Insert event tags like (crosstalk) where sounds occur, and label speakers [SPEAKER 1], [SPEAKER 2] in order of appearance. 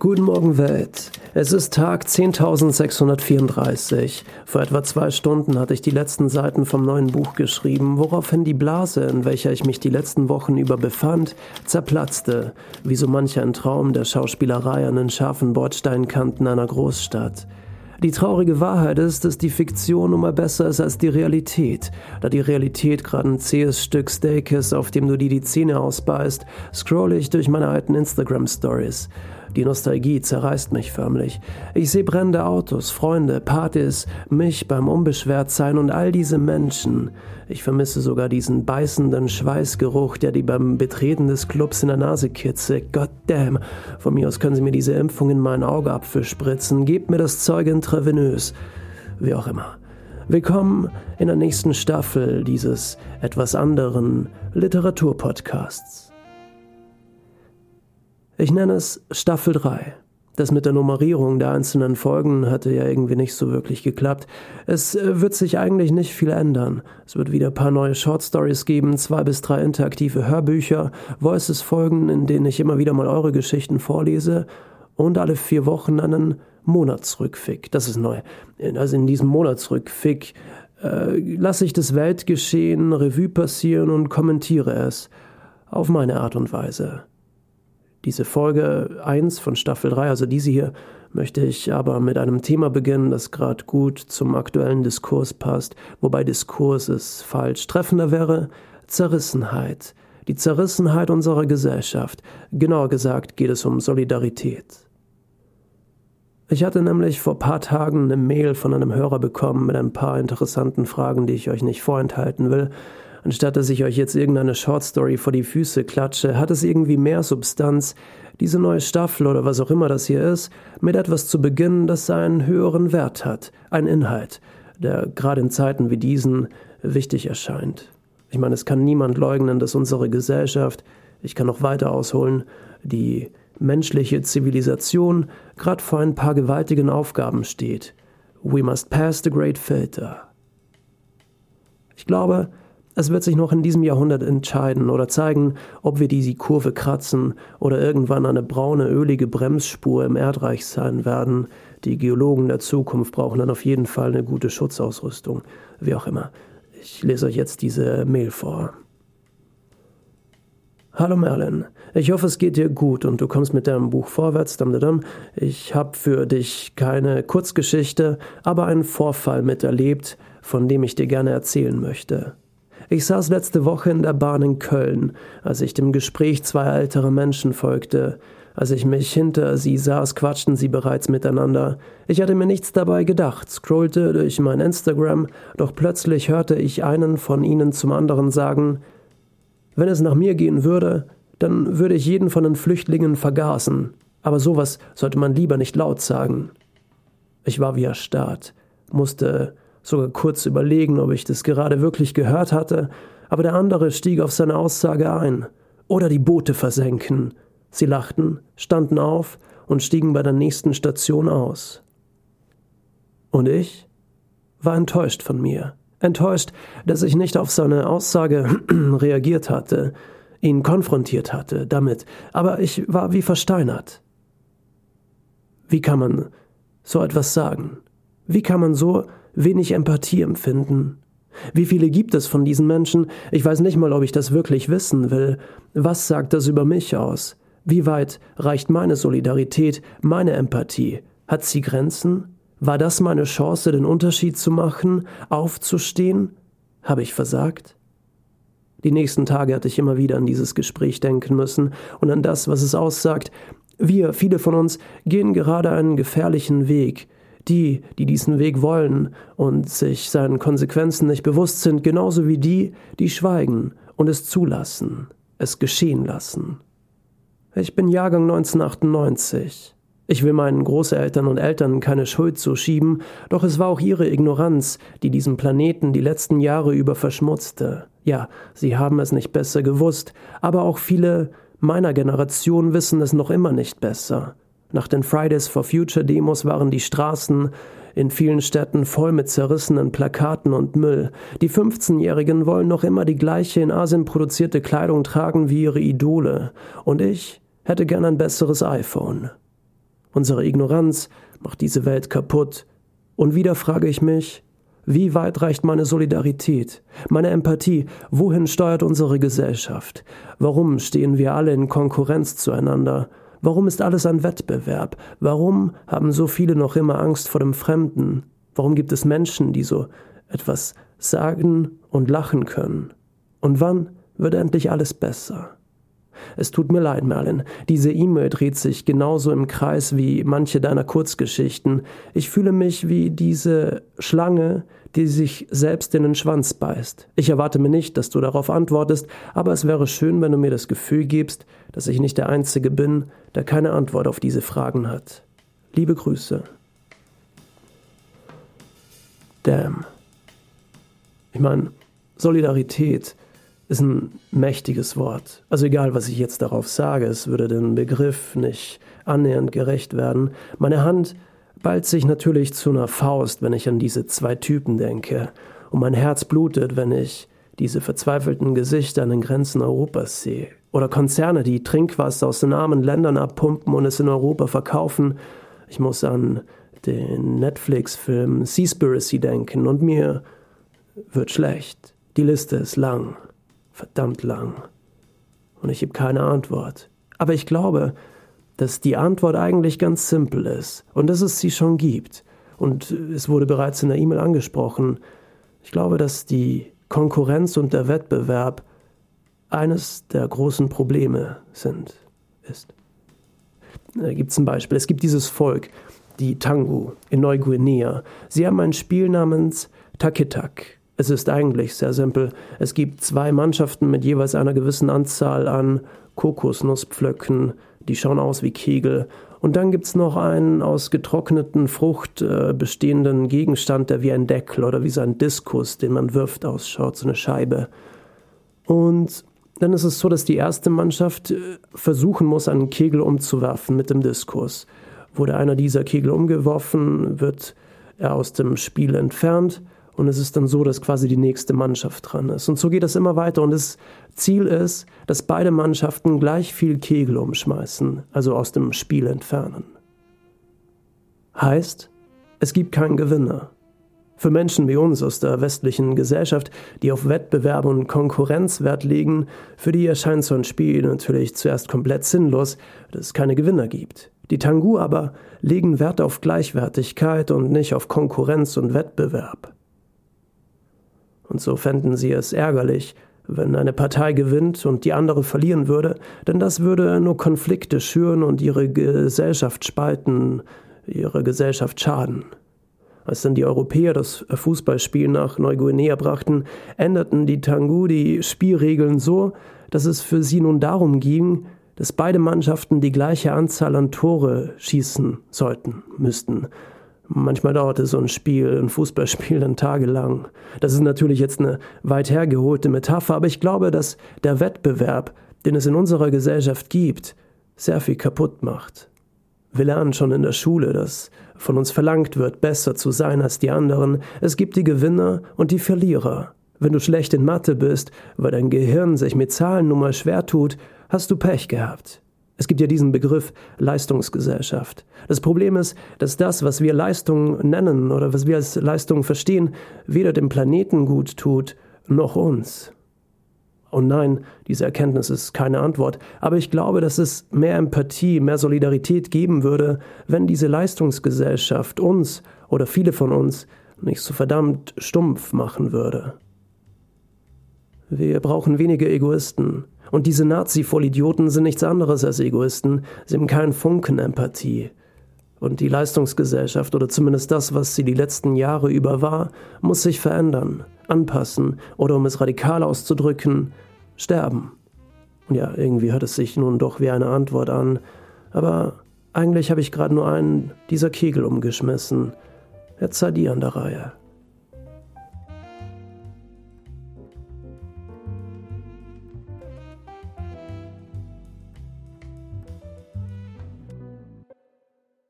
[SPEAKER 1] Guten Morgen Welt. Es ist Tag 10.634. Vor etwa zwei Stunden hatte ich die letzten Seiten vom neuen Buch geschrieben, woraufhin die Blase, in welcher ich mich die letzten Wochen über befand, zerplatzte, wie so mancher ein Traum der Schauspielerei an den scharfen Bordsteinkanten einer Großstadt. Die traurige Wahrheit ist, dass die Fiktion nun mal besser ist als die Realität. Da die Realität gerade ein zähes Stück Steak ist, auf dem du dir die Zähne ausbeißt, scrolle ich durch meine alten Instagram-Stories. Die Nostalgie zerreißt mich förmlich. Ich sehe brennende Autos, Freunde, Partys, mich beim Unbeschwertsein und all diese Menschen. Ich vermisse sogar diesen beißenden Schweißgeruch, der die beim Betreten des Clubs in der Nase kitzelt. Goddamn. Von mir aus können Sie mir diese Impfung in meinen Augapfel spritzen. Gebt mir das Zeug intravenös. Wie auch immer. Willkommen in der nächsten Staffel dieses etwas anderen Literaturpodcasts. Ich nenne es Staffel 3. Das mit der Nummerierung der einzelnen Folgen hatte ja irgendwie nicht so wirklich geklappt. Es äh, wird sich eigentlich nicht viel ändern. Es wird wieder ein paar neue Short Stories geben, zwei bis drei interaktive Hörbücher, Voices Folgen, in denen ich immer wieder mal eure Geschichten vorlese und alle vier Wochen einen Monatsrückfick. Das ist neu. Also in diesem Monatsrückfick äh, lasse ich das Weltgeschehen Revue passieren und kommentiere es auf meine Art und Weise. Diese Folge 1 von Staffel 3, also diese hier, möchte ich aber mit einem Thema beginnen, das gerade gut zum aktuellen Diskurs passt, wobei Diskurs es falsch treffender wäre, Zerrissenheit. Die Zerrissenheit unserer Gesellschaft. Genauer gesagt geht es um Solidarität. Ich hatte nämlich vor paar Tagen eine Mail von einem Hörer bekommen mit ein paar interessanten Fragen, die ich euch nicht vorenthalten will, Anstatt dass ich euch jetzt irgendeine Shortstory vor die Füße klatsche, hat es irgendwie mehr Substanz, diese neue Staffel oder was auch immer das hier ist, mit etwas zu beginnen, das einen höheren Wert hat, ein Inhalt, der gerade in Zeiten wie diesen wichtig erscheint. Ich meine, es kann niemand leugnen, dass unsere Gesellschaft, ich kann noch weiter ausholen, die menschliche Zivilisation gerade vor ein paar gewaltigen Aufgaben steht. We must pass the great filter. Ich glaube, es wird sich noch in diesem Jahrhundert entscheiden oder zeigen, ob wir die Kurve kratzen oder irgendwann eine braune, ölige Bremsspur im Erdreich sein werden. Die Geologen der Zukunft brauchen dann auf jeden Fall eine gute Schutzausrüstung. Wie auch immer. Ich lese euch jetzt diese Mail vor. Hallo Merlin, ich hoffe es geht dir gut und du kommst mit deinem Buch vorwärts. Ich habe für dich keine Kurzgeschichte, aber einen Vorfall miterlebt, von dem ich dir gerne erzählen möchte. Ich saß letzte Woche in der Bahn in Köln, als ich dem Gespräch zweier älterer Menschen folgte. Als ich mich hinter sie saß, quatschten sie bereits miteinander. Ich hatte mir nichts dabei gedacht, scrollte durch mein Instagram, doch plötzlich hörte ich einen von ihnen zum anderen sagen, wenn es nach mir gehen würde, dann würde ich jeden von den Flüchtlingen vergaßen. Aber sowas sollte man lieber nicht laut sagen. Ich war wie erstarrt, musste sogar kurz überlegen, ob ich das gerade wirklich gehört hatte, aber der andere stieg auf seine Aussage ein. Oder die Boote versenken. Sie lachten, standen auf und stiegen bei der nächsten Station aus. Und ich war enttäuscht von mir. Enttäuscht, dass ich nicht auf seine Aussage (clears throat) reagiert hatte, ihn konfrontiert hatte damit, aber ich war wie versteinert. Wie kann man so etwas sagen? Wie kann man so wenig Empathie empfinden. Wie viele gibt es von diesen Menschen? Ich weiß nicht mal, ob ich das wirklich wissen will. Was sagt das über mich aus? Wie weit reicht meine Solidarität, meine Empathie? Hat sie Grenzen? War das meine Chance, den Unterschied zu machen, aufzustehen? Habe ich versagt? Die nächsten Tage hatte ich immer wieder an dieses Gespräch denken müssen und an das, was es aussagt. Wir, viele von uns, gehen gerade einen gefährlichen Weg, die, die diesen Weg wollen und sich seinen Konsequenzen nicht bewusst sind, genauso wie die, die schweigen und es zulassen, es geschehen lassen. Ich bin Jahrgang 1998. Ich will meinen Großeltern und Eltern keine Schuld zuschieben, doch es war auch ihre Ignoranz, die diesen Planeten die letzten Jahre über verschmutzte. Ja, sie haben es nicht besser gewusst, aber auch viele meiner Generation wissen es noch immer nicht besser. Nach den Fridays for Future Demos waren die Straßen in vielen Städten voll mit zerrissenen Plakaten und Müll. Die 15-Jährigen wollen noch immer die gleiche in Asien produzierte Kleidung tragen wie ihre Idole. Und ich hätte gern ein besseres iPhone. Unsere Ignoranz macht diese Welt kaputt. Und wieder frage ich mich, wie weit reicht meine Solidarität, meine Empathie? Wohin steuert unsere Gesellschaft? Warum stehen wir alle in Konkurrenz zueinander? Warum ist alles ein Wettbewerb? Warum haben so viele noch immer Angst vor dem Fremden? Warum gibt es Menschen, die so etwas sagen und lachen können? Und wann wird endlich alles besser? Es tut mir leid, Merlin. Diese E-Mail dreht sich genauso im Kreis wie manche deiner Kurzgeschichten. Ich fühle mich wie diese Schlange, die sich selbst in den Schwanz beißt. Ich erwarte mir nicht, dass du darauf antwortest, aber es wäre schön, wenn du mir das Gefühl gibst, dass ich nicht der Einzige bin, der keine Antwort auf diese Fragen hat. Liebe Grüße. Damn. Ich meine, Solidarität ist ein mächtiges Wort. Also egal, was ich jetzt darauf sage, es würde dem Begriff nicht annähernd gerecht werden. Meine Hand ballt sich natürlich zu einer Faust, wenn ich an diese zwei Typen denke, und mein Herz blutet, wenn ich diese verzweifelten Gesichter an den Grenzen Europas sehe. Oder Konzerne, die Trinkwasser aus den armen Ländern abpumpen und es in Europa verkaufen. Ich muss an den Netflix-Film Seaspiracy denken und mir wird schlecht. Die Liste ist lang verdammt lang. Und ich habe keine Antwort. Aber ich glaube, dass die Antwort eigentlich ganz simpel ist und dass es sie schon gibt. Und es wurde bereits in der E-Mail angesprochen. Ich glaube, dass die Konkurrenz und der Wettbewerb eines der großen Probleme sind, ist. Da gibt es ein Beispiel. Es gibt dieses Volk, die Tangu in Neuguinea. Sie haben ein Spiel namens Takitak. Es ist eigentlich sehr simpel. Es gibt zwei Mannschaften mit jeweils einer gewissen Anzahl an Kokosnusspflöcken, die schauen aus wie Kegel. Und dann gibt es noch einen aus getrockneten Frucht äh, bestehenden Gegenstand, der wie ein Deckel oder wie so ein Diskus, den man wirft, ausschaut, so eine Scheibe. Und dann ist es so, dass die erste Mannschaft äh, versuchen muss, einen Kegel umzuwerfen mit dem Diskus. Wurde einer dieser Kegel umgeworfen, wird er aus dem Spiel entfernt und es ist dann so, dass quasi die nächste Mannschaft dran ist. Und so geht das immer weiter. Und das Ziel ist, dass beide Mannschaften gleich viel Kegel umschmeißen, also aus dem Spiel entfernen. Heißt, es gibt keinen Gewinner. Für Menschen wie uns aus der westlichen Gesellschaft, die auf Wettbewerb und Konkurrenz Wert legen, für die erscheint so ein Spiel natürlich zuerst komplett sinnlos, dass es keine Gewinner gibt. Die Tangu aber legen Wert auf Gleichwertigkeit und nicht auf Konkurrenz und Wettbewerb und so fänden sie es ärgerlich, wenn eine Partei gewinnt und die andere verlieren würde, denn das würde nur Konflikte schüren und ihre Gesellschaft spalten, ihre Gesellschaft schaden. Als dann die Europäer das Fußballspiel nach Neuguinea brachten, änderten die Tangu die Spielregeln so, dass es für sie nun darum ging, dass beide Mannschaften die gleiche Anzahl an Tore schießen sollten, müssten. Manchmal dauerte so ein Spiel, ein Fußballspiel dann tagelang. Das ist natürlich jetzt eine weit hergeholte Metapher, aber ich glaube, dass der Wettbewerb, den es in unserer Gesellschaft gibt, sehr viel kaputt macht. Wir lernen schon in der Schule, dass von uns verlangt wird, besser zu sein als die anderen. Es gibt die Gewinner und die Verlierer. Wenn du schlecht in Mathe bist, weil dein Gehirn sich mit Zahlen nun mal schwer tut, hast du Pech gehabt. Es gibt ja diesen Begriff Leistungsgesellschaft. Das Problem ist, dass das, was wir Leistung nennen oder was wir als Leistung verstehen, weder dem Planeten gut tut, noch uns. Und nein, diese Erkenntnis ist keine Antwort, aber ich glaube, dass es mehr Empathie, mehr Solidarität geben würde, wenn diese Leistungsgesellschaft uns oder viele von uns nicht so verdammt stumpf machen würde. Wir brauchen weniger Egoisten, und diese Nazi-Vollidioten sind nichts anderes als Egoisten, sie haben keinen Funken Empathie. Und die Leistungsgesellschaft, oder zumindest das, was sie die letzten Jahre über war, muss sich verändern, anpassen oder um es radikal auszudrücken, sterben. Ja, irgendwie hört es sich nun doch wie eine Antwort an, aber eigentlich habe ich gerade nur einen dieser Kegel umgeschmissen. Jetzt sei die an der Reihe.